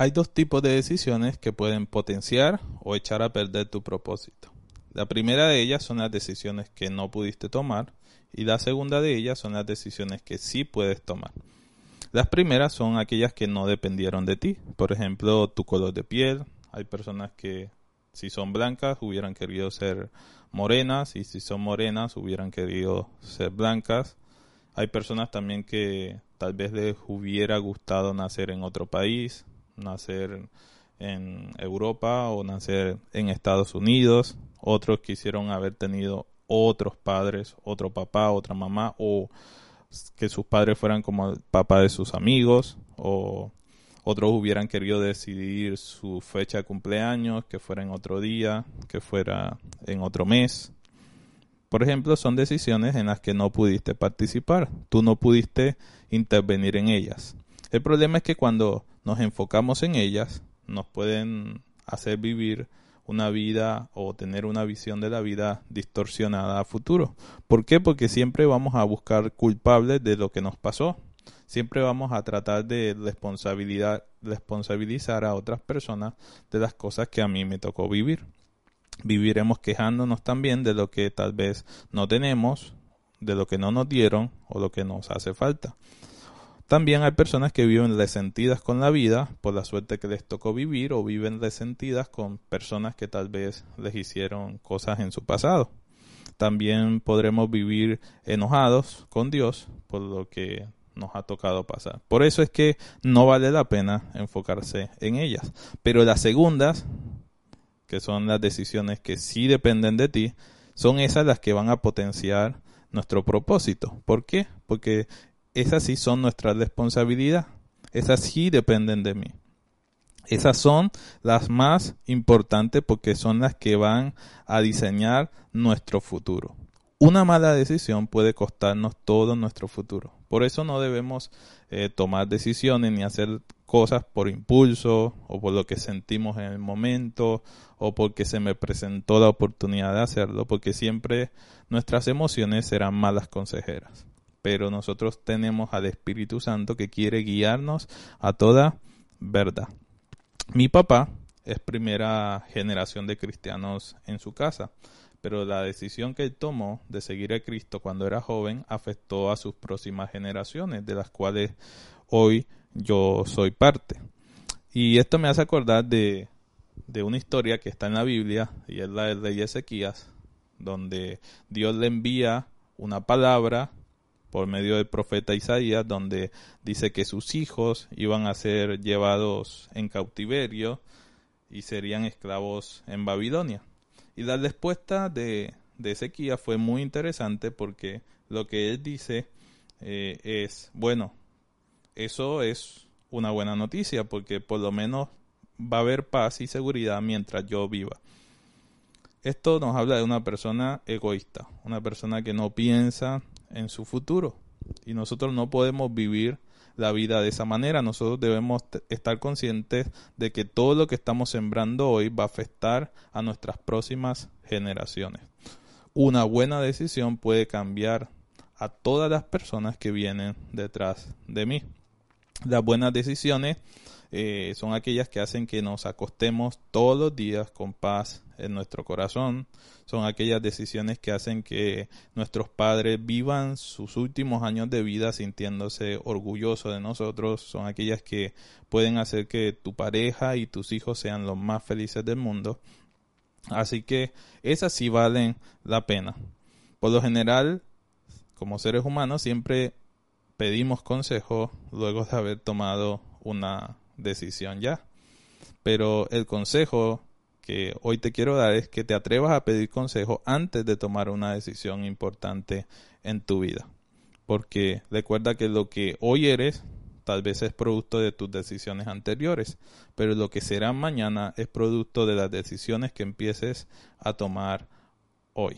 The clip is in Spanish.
Hay dos tipos de decisiones que pueden potenciar o echar a perder tu propósito. La primera de ellas son las decisiones que no pudiste tomar y la segunda de ellas son las decisiones que sí puedes tomar. Las primeras son aquellas que no dependieron de ti, por ejemplo, tu color de piel. Hay personas que si son blancas hubieran querido ser morenas y si son morenas hubieran querido ser blancas. Hay personas también que tal vez les hubiera gustado nacer en otro país, nacer en Europa o nacer en Estados Unidos. Otros quisieron haber tenido otros padres, otro papá, otra mamá, o que sus padres fueran como el papá de sus amigos, o otros hubieran querido decidir su fecha de cumpleaños, que fuera en otro día, que fuera en otro mes. Por ejemplo, son decisiones en las que no pudiste participar, tú no pudiste intervenir en ellas. El problema es que cuando nos enfocamos en ellas, nos pueden hacer vivir una vida o tener una visión de la vida distorsionada a futuro. ¿Por qué? Porque siempre vamos a buscar culpables de lo que nos pasó. Siempre vamos a tratar de responsabilidad, responsabilizar a otras personas de las cosas que a mí me tocó vivir. Viviremos quejándonos también de lo que tal vez no tenemos, de lo que no nos dieron o lo que nos hace falta. También hay personas que viven resentidas con la vida por la suerte que les tocó vivir o viven resentidas con personas que tal vez les hicieron cosas en su pasado. También podremos vivir enojados con Dios por lo que nos ha tocado pasar. Por eso es que no vale la pena enfocarse en ellas. Pero las segundas, que son las decisiones que sí dependen de ti, son esas las que van a potenciar nuestro propósito. ¿Por qué? Porque esas sí son nuestra responsabilidad. Esas sí dependen de mí. Esas son las más importantes porque son las que van a diseñar nuestro futuro. Una mala decisión puede costarnos todo nuestro futuro. Por eso no debemos eh, tomar decisiones ni hacer cosas por impulso o por lo que sentimos en el momento o porque se me presentó la oportunidad de hacerlo, porque siempre nuestras emociones serán malas consejeras pero nosotros tenemos al Espíritu Santo que quiere guiarnos a toda verdad. Mi papá es primera generación de cristianos en su casa, pero la decisión que él tomó de seguir a Cristo cuando era joven afectó a sus próximas generaciones, de las cuales hoy yo soy parte. Y esto me hace acordar de, de una historia que está en la Biblia, y es la del rey Ezequías, donde Dios le envía una palabra por medio del profeta Isaías, donde dice que sus hijos iban a ser llevados en cautiverio y serían esclavos en Babilonia. Y la respuesta de, de Ezequiel fue muy interesante porque lo que él dice eh, es, bueno, eso es una buena noticia porque por lo menos va a haber paz y seguridad mientras yo viva. Esto nos habla de una persona egoísta, una persona que no piensa en su futuro. Y nosotros no podemos vivir la vida de esa manera. Nosotros debemos estar conscientes de que todo lo que estamos sembrando hoy va a afectar a nuestras próximas generaciones. Una buena decisión puede cambiar a todas las personas que vienen detrás de mí. Las buenas decisiones eh, son aquellas que hacen que nos acostemos todos los días con paz en nuestro corazón. Son aquellas decisiones que hacen que nuestros padres vivan sus últimos años de vida sintiéndose orgullosos de nosotros. Son aquellas que pueden hacer que tu pareja y tus hijos sean los más felices del mundo. Así que esas sí valen la pena. Por lo general, como seres humanos, siempre pedimos consejo luego de haber tomado una decisión ya. Pero el consejo que hoy te quiero dar es que te atrevas a pedir consejo antes de tomar una decisión importante en tu vida. Porque recuerda que lo que hoy eres tal vez es producto de tus decisiones anteriores, pero lo que será mañana es producto de las decisiones que empieces a tomar hoy.